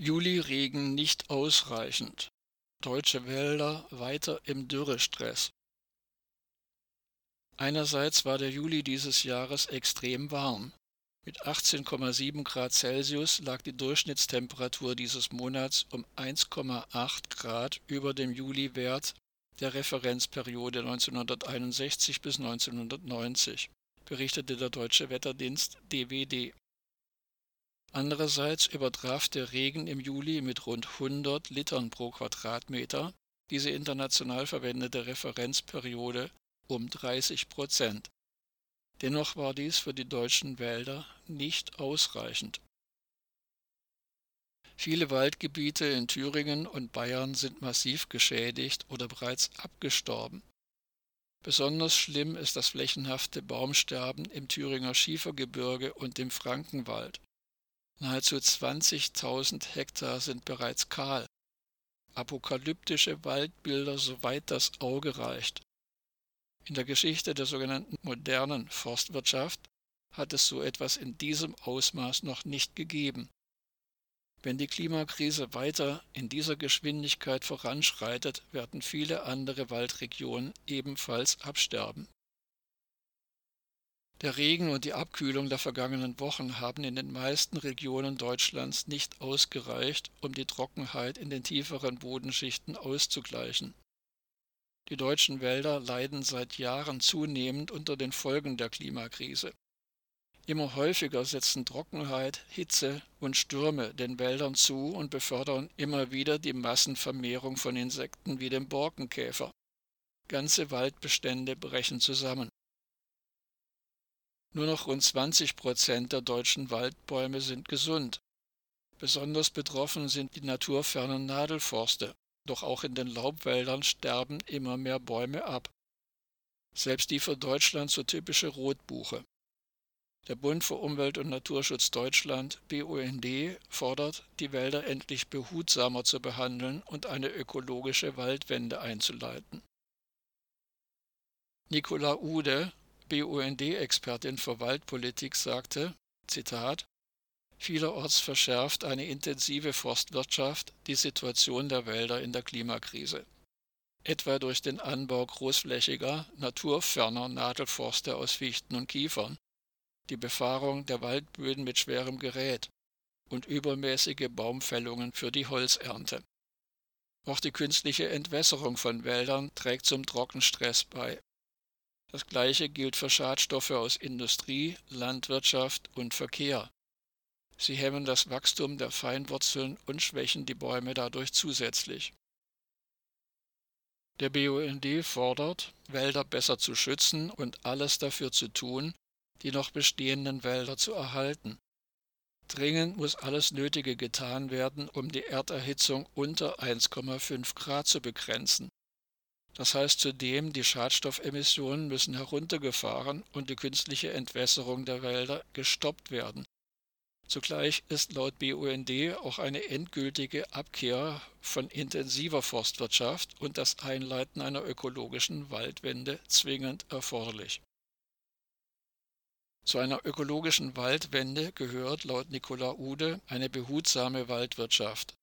Juli-Regen nicht ausreichend. Deutsche Wälder weiter im Dürrestress. Einerseits war der Juli dieses Jahres extrem warm. Mit 18,7 Grad Celsius lag die Durchschnittstemperatur dieses Monats um 1,8 Grad über dem Juliwert der Referenzperiode 1961 bis 1990, berichtete der Deutsche Wetterdienst DWD. Andererseits übertraf der Regen im Juli mit rund 100 Litern pro Quadratmeter diese international verwendete Referenzperiode um 30 Prozent. Dennoch war dies für die deutschen Wälder nicht ausreichend. Viele Waldgebiete in Thüringen und Bayern sind massiv geschädigt oder bereits abgestorben. Besonders schlimm ist das flächenhafte Baumsterben im Thüringer Schiefergebirge und im Frankenwald. Nahezu 20.000 Hektar sind bereits kahl. Apokalyptische Waldbilder, soweit das Auge reicht. In der Geschichte der sogenannten modernen Forstwirtschaft hat es so etwas in diesem Ausmaß noch nicht gegeben. Wenn die Klimakrise weiter in dieser Geschwindigkeit voranschreitet, werden viele andere Waldregionen ebenfalls absterben. Der Regen und die Abkühlung der vergangenen Wochen haben in den meisten Regionen Deutschlands nicht ausgereicht, um die Trockenheit in den tieferen Bodenschichten auszugleichen. Die deutschen Wälder leiden seit Jahren zunehmend unter den Folgen der Klimakrise. Immer häufiger setzen Trockenheit, Hitze und Stürme den Wäldern zu und befördern immer wieder die Massenvermehrung von Insekten wie dem Borkenkäfer. Ganze Waldbestände brechen zusammen. Nur noch rund 20 Prozent der deutschen Waldbäume sind gesund. Besonders betroffen sind die naturfernen Nadelforste, doch auch in den Laubwäldern sterben immer mehr Bäume ab. Selbst die für Deutschland so typische Rotbuche. Der Bund für Umwelt und Naturschutz Deutschland BUND fordert, die Wälder endlich behutsamer zu behandeln und eine ökologische Waldwende einzuleiten. Nicola Ude, BUND-Expertin für Waldpolitik sagte, Zitat, Vielerorts verschärft eine intensive Forstwirtschaft die Situation der Wälder in der Klimakrise. Etwa durch den Anbau großflächiger, naturferner Nadelforste aus Fichten und Kiefern, die Befahrung der Waldböden mit schwerem Gerät und übermäßige Baumfällungen für die Holzernte. Auch die künstliche Entwässerung von Wäldern trägt zum Trockenstress bei. Das gleiche gilt für Schadstoffe aus Industrie, Landwirtschaft und Verkehr. Sie hemmen das Wachstum der Feinwurzeln und schwächen die Bäume dadurch zusätzlich. Der BUND fordert, Wälder besser zu schützen und alles dafür zu tun, die noch bestehenden Wälder zu erhalten. Dringend muss alles Nötige getan werden, um die Erderhitzung unter 1,5 Grad zu begrenzen. Das heißt zudem, die Schadstoffemissionen müssen heruntergefahren und die künstliche Entwässerung der Wälder gestoppt werden. Zugleich ist laut BUND auch eine endgültige Abkehr von intensiver Forstwirtschaft und das Einleiten einer ökologischen Waldwende zwingend erforderlich. Zu einer ökologischen Waldwende gehört laut Nicola Ude eine behutsame Waldwirtschaft,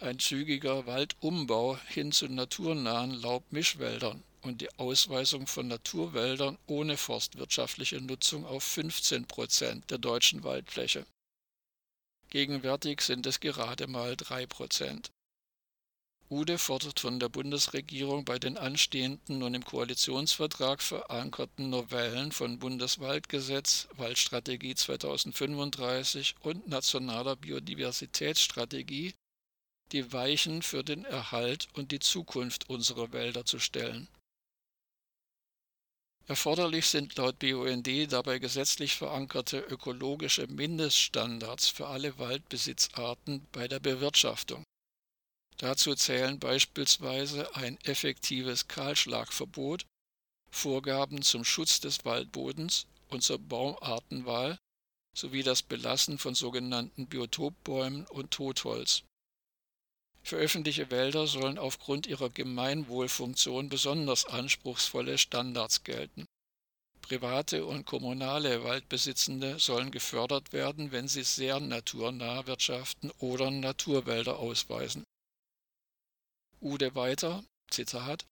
ein zügiger Waldumbau hin zu naturnahen Laubmischwäldern und die Ausweisung von Naturwäldern ohne forstwirtschaftliche Nutzung auf 15 Prozent der deutschen Waldfläche. Gegenwärtig sind es gerade mal drei Prozent. Ude fordert von der Bundesregierung bei den anstehenden und im Koalitionsvertrag verankerten Novellen von Bundeswaldgesetz, Waldstrategie 2035 und nationaler Biodiversitätsstrategie die Weichen für den Erhalt und die Zukunft unserer Wälder zu stellen. Erforderlich sind laut BUND dabei gesetzlich verankerte ökologische Mindeststandards für alle Waldbesitzarten bei der Bewirtschaftung. Dazu zählen beispielsweise ein effektives Kahlschlagverbot, Vorgaben zum Schutz des Waldbodens und zur Baumartenwahl sowie das Belassen von sogenannten Biotopbäumen und Totholz. Für öffentliche Wälder sollen aufgrund ihrer Gemeinwohlfunktion besonders anspruchsvolle Standards gelten. Private und kommunale Waldbesitzende sollen gefördert werden, wenn sie sehr naturnah wirtschaften oder Naturwälder ausweisen. Ude weiter, Zitat,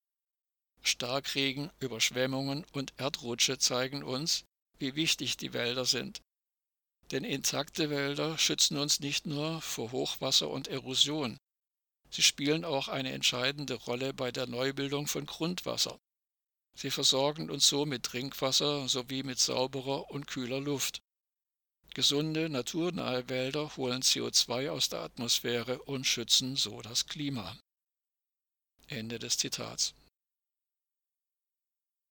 Starkregen, Überschwemmungen und Erdrutsche zeigen uns, wie wichtig die Wälder sind. Denn intakte Wälder schützen uns nicht nur vor Hochwasser und Erosion, sie spielen auch eine entscheidende Rolle bei der Neubildung von Grundwasser. Sie versorgen uns so mit Trinkwasser sowie mit sauberer und kühler Luft. Gesunde, naturnahe Wälder holen CO2 aus der Atmosphäre und schützen so das Klima. Ende des Zitats.